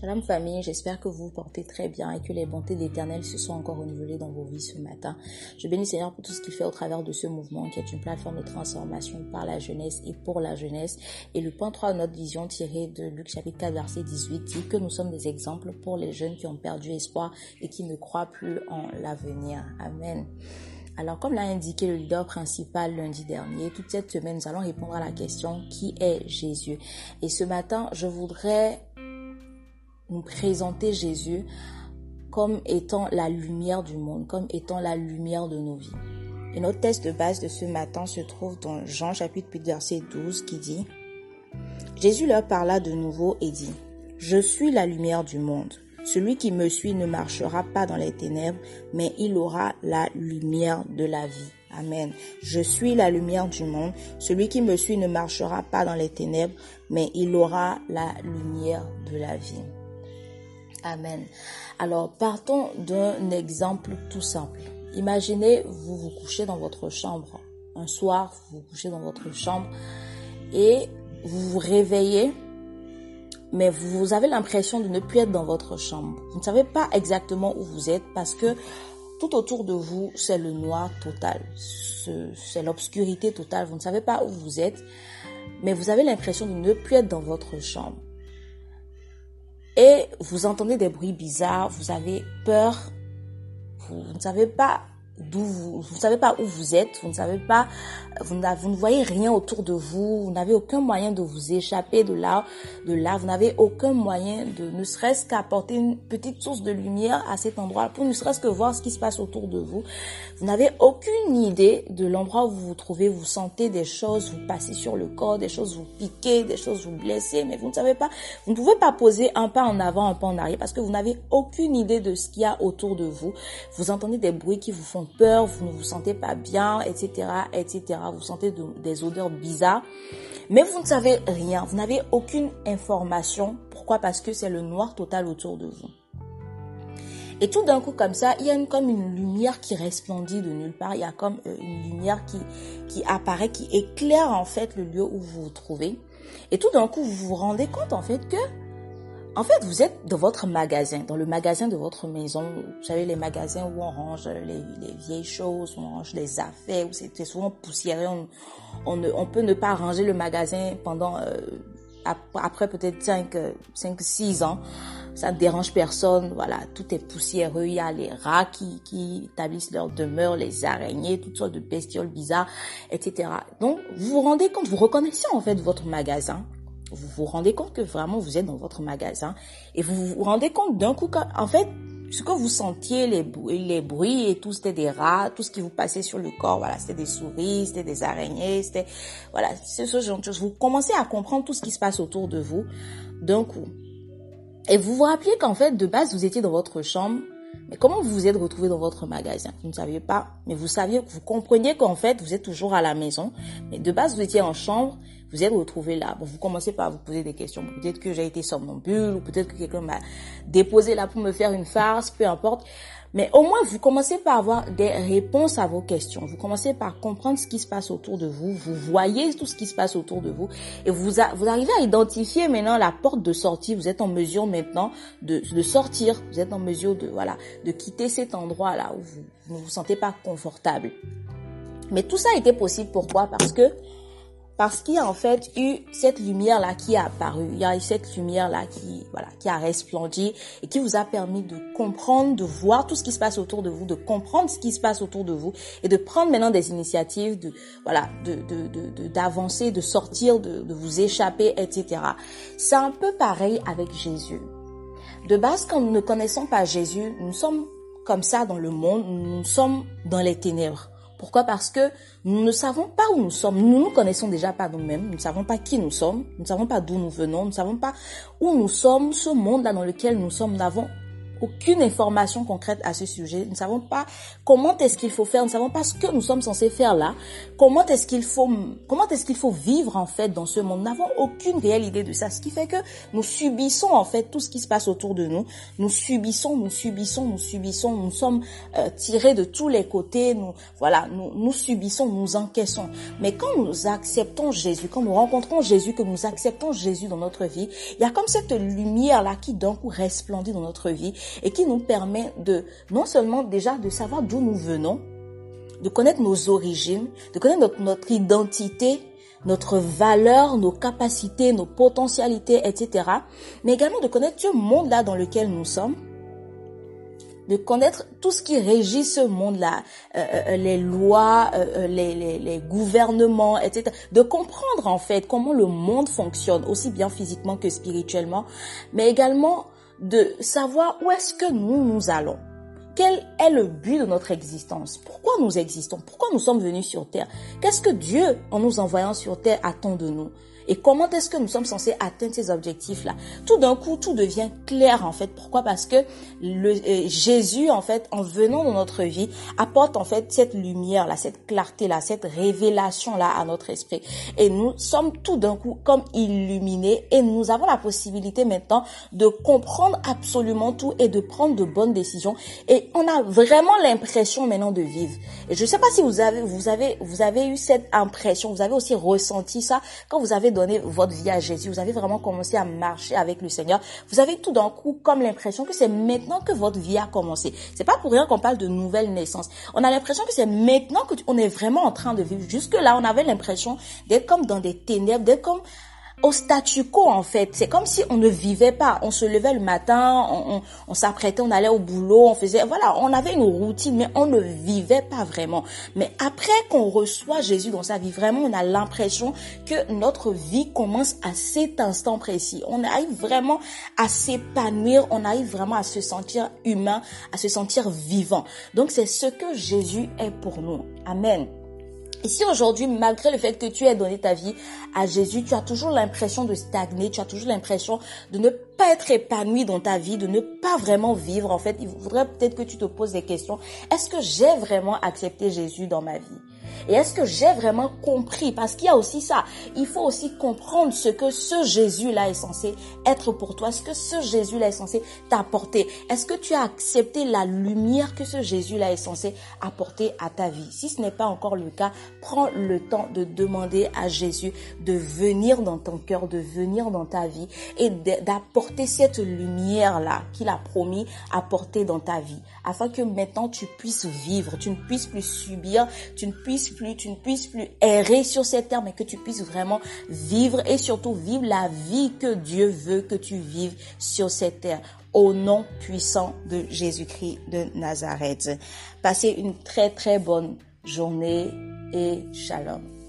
Shalom famille, j'espère que vous vous portez très bien et que les bontés d'éternel se sont encore renouvelées dans vos vies ce matin. Je bénis Seigneur pour tout ce qu'il fait au travers de ce mouvement qui est une plateforme de transformation par la jeunesse et pour la jeunesse. Et le point 3 de notre vision tiré de Luc chapitre 4 verset 18 dit que nous sommes des exemples pour les jeunes qui ont perdu espoir et qui ne croient plus en l'avenir. Amen. Alors, comme l'a indiqué le leader principal lundi dernier, toute cette semaine, nous allons répondre à la question qui est Jésus? Et ce matin, je voudrais nous présenter Jésus comme étant la lumière du monde, comme étant la lumière de nos vies. Et notre texte de base de ce matin se trouve dans Jean chapitre 8 verset 12 qui dit Jésus leur parla de nouveau et dit Je suis la lumière du monde. Celui qui me suit ne marchera pas dans les ténèbres, mais il aura la lumière de la vie. Amen. Je suis la lumière du monde. Celui qui me suit ne marchera pas dans les ténèbres, mais il aura la lumière de la vie. Amen. Alors, partons d'un exemple tout simple. Imaginez, vous vous couchez dans votre chambre. Un soir, vous vous couchez dans votre chambre et vous vous réveillez, mais vous avez l'impression de ne plus être dans votre chambre. Vous ne savez pas exactement où vous êtes parce que tout autour de vous, c'est le noir total. C'est l'obscurité totale. Vous ne savez pas où vous êtes, mais vous avez l'impression de ne plus être dans votre chambre et vous entendez des bruits bizarres, vous avez peur, vous, ne savez pas d'où vous, vous ne savez pas où vous êtes, vous ne savez pas, vous, ne voyez rien autour de vous, vous n'avez aucun moyen de vous échapper de là, de là, vous n'avez aucun moyen de, ne serait-ce qu'apporter une petite source de lumière à cet endroit pour ne serait-ce que voir ce qui se passe autour de vous. Vous n'avez aucune idée de l'endroit où vous vous trouvez, vous sentez des choses vous passez sur le corps, des choses vous piquer, des choses vous blesser, mais vous ne savez pas, vous ne pouvez pas poser un pas en avant, un pas en arrière parce que vous n'avez aucune idée de ce qu'il y a autour de vous. Vous entendez des bruits qui vous font peur, vous ne vous sentez pas bien, etc., etc. Vous sentez des odeurs bizarres, mais vous ne savez rien, vous n'avez aucune information. Pourquoi? Parce que c'est le noir total autour de vous. Et tout d'un coup, comme ça, il y a comme une lumière qui resplendit de nulle part. Il y a comme euh, une lumière qui, qui apparaît, qui éclaire en fait le lieu où vous vous trouvez. Et tout d'un coup, vous vous rendez compte en fait que en fait, vous êtes dans votre magasin, dans le magasin de votre maison. Vous savez, les magasins où on range les, vieilles choses, où on range les affaires, où c'est souvent poussiéreux. On, on, on, peut ne pas ranger le magasin pendant, euh, après peut-être 5, 5, 6 ans. Ça ne dérange personne. Voilà, tout est poussiéreux. Il y a les rats qui, qui établissent leur demeure, les araignées, toutes sortes de bestioles bizarres, etc. Donc, vous vous rendez compte, vous reconnaissez en fait votre magasin vous vous rendez compte que vraiment vous êtes dans votre magasin et vous vous rendez compte d'un coup qu'en fait, ce que vous sentiez, les, bruits, les bruits et tout, c'était des rats, tout ce qui vous passait sur le corps, voilà, c'était des souris, c'était des araignées, c'était, voilà, c'est ce genre de choses. Vous commencez à comprendre tout ce qui se passe autour de vous d'un coup. Et vous vous rappelez qu'en fait, de base, vous étiez dans votre chambre, mais comment vous vous êtes retrouvé dans votre magasin? Vous ne saviez pas, mais vous saviez, vous compreniez qu'en fait, vous êtes toujours à la maison, mais de base, vous étiez en chambre, vous êtes retrouvé là. Bon, vous commencez par vous poser des questions. Peut-être que j'ai été somnambule ou peut-être que quelqu'un m'a déposé là pour me faire une farce, peu importe. Mais au moins, vous commencez par avoir des réponses à vos questions. Vous commencez par comprendre ce qui se passe autour de vous. Vous voyez tout ce qui se passe autour de vous. Et vous, arrivez à identifier maintenant la porte de sortie. Vous êtes en mesure maintenant de, de sortir. Vous êtes en mesure de, voilà, de quitter cet endroit-là où vous ne vous sentez pas confortable. Mais tout ça a été possible. Pourquoi? Parce que parce qu'il y a en fait eu cette lumière là qui a apparu, il y a eu cette lumière là qui voilà qui a resplendi et qui vous a permis de comprendre, de voir tout ce qui se passe autour de vous, de comprendre ce qui se passe autour de vous et de prendre maintenant des initiatives de voilà de de d'avancer, de, de, sortir, de, de vous échapper, etc. C'est un peu pareil avec Jésus. De base, quand nous ne connaissons pas Jésus, nous sommes comme ça dans le monde, nous sommes dans les ténèbres. Pourquoi? Parce que nous ne savons pas où nous sommes. Nous ne nous connaissons déjà pas nous-mêmes. Nous ne savons pas qui nous sommes. Nous ne savons pas d'où nous venons. Nous ne savons pas où nous sommes. Ce monde-là dans lequel nous sommes, nous n'avons aucune information concrète à ce sujet. Nous ne savons pas comment est-ce qu'il faut faire. Nous ne savons pas ce que nous sommes censés faire là. Comment est-ce qu'il faut, comment est-ce qu'il faut vivre en fait dans ce monde? Nous n'avons aucune réelle idée de ça. Ce qui fait que nous subissons en fait tout ce qui se passe autour de nous. Nous subissons, nous subissons, nous subissons. Nous sommes euh, tirés de tous les côtés. Nous, voilà, nous, nous subissons, nous encaissons. Mais quand nous acceptons Jésus, quand nous rencontrons Jésus, que nous acceptons Jésus dans notre vie, il y a comme cette lumière là qui d'un coup resplendit dans notre vie et qui nous permet de non seulement déjà de savoir d'où nous venons, de connaître nos origines, de connaître notre, identité, notre valeur, nos capacités, nos potentialités, etc. Mais également de connaître ce monde-là dans lequel nous sommes, de connaître tout ce qui régit ce monde-là, euh, euh, les lois, euh, les, les, les, gouvernements, etc. De comprendre en fait comment le monde fonctionne, aussi bien physiquement que spirituellement, mais également de savoir où est-ce que nous nous allons. Quel est le but de notre existence? Pourquoi nous existons? Pourquoi nous sommes venus sur Terre? Qu'est-ce que Dieu, en nous envoyant sur Terre, attend de nous? Et comment est-ce que nous sommes censés atteindre ces objectifs-là Tout d'un coup, tout devient clair en fait. Pourquoi Parce que le, euh, Jésus, en fait, en venant dans notre vie, apporte en fait cette lumière-là, cette clarté-là, cette révélation-là à notre esprit. Et nous sommes tout d'un coup comme illuminés et nous avons la possibilité maintenant de comprendre absolument tout et de prendre de bonnes décisions. Et on a vraiment l'impression maintenant de vivre. Et je ne sais pas si vous avez, vous avez, vous avez eu cette impression, vous avez aussi ressenti ça quand vous avez donné votre vie à Jésus, vous avez vraiment commencé à marcher avec le Seigneur, vous avez tout d'un coup comme l'impression que c'est maintenant que votre vie a commencé. C'est pas pour rien qu'on parle de nouvelle naissance. On a l'impression que c'est maintenant que on est vraiment en train de vivre. Jusque là, on avait l'impression d'être comme dans des ténèbres, d'être comme au statu quo en fait. C'est comme si on ne vivait pas. On se levait le matin, on, s'apprêtait, on allait au boulot, on faisait, voilà, on avait une routine, mais on ne vivait pas vraiment. Mais après qu'on reçoit Jésus dans sa vie, vraiment, on a l'impression que notre vie commence à cet instant précis. On arrive vraiment à s'épanouir, on arrive vraiment à se sentir humain, à se sentir vivant. Donc c'est ce que Jésus est pour nous. Amen. Et si aujourd'hui, malgré le fait que tu aies donné ta vie à Jésus, tu as toujours l'impression de stagner, tu as toujours l'impression de ne pas être épanoui dans ta vie, de ne pas vraiment vivre, en fait, il faudrait peut-être que tu te poses des questions. Est-ce que j'ai vraiment accepté Jésus dans ma vie? Et est-ce que j'ai vraiment compris? Parce qu'il y a aussi ça. Il faut aussi comprendre ce que ce Jésus-là est censé être pour toi. Ce que ce Jésus-là est censé t'apporter. Est-ce que tu as accepté la lumière que ce Jésus-là est censé apporter à ta vie? Si ce n'est pas encore le cas, prends le temps de demander à Jésus de venir dans ton cœur, de venir dans ta vie et d'apporter cette lumière-là qu'il a promis apporter dans ta vie. Afin que maintenant tu puisses vivre, tu ne puisses plus subir, tu ne plus, tu ne puisses plus errer sur cette terre, mais que tu puisses vraiment vivre et surtout vivre la vie que Dieu veut que tu vives sur cette terre. Au nom puissant de Jésus-Christ de Nazareth. Passez une très très bonne journée et shalom.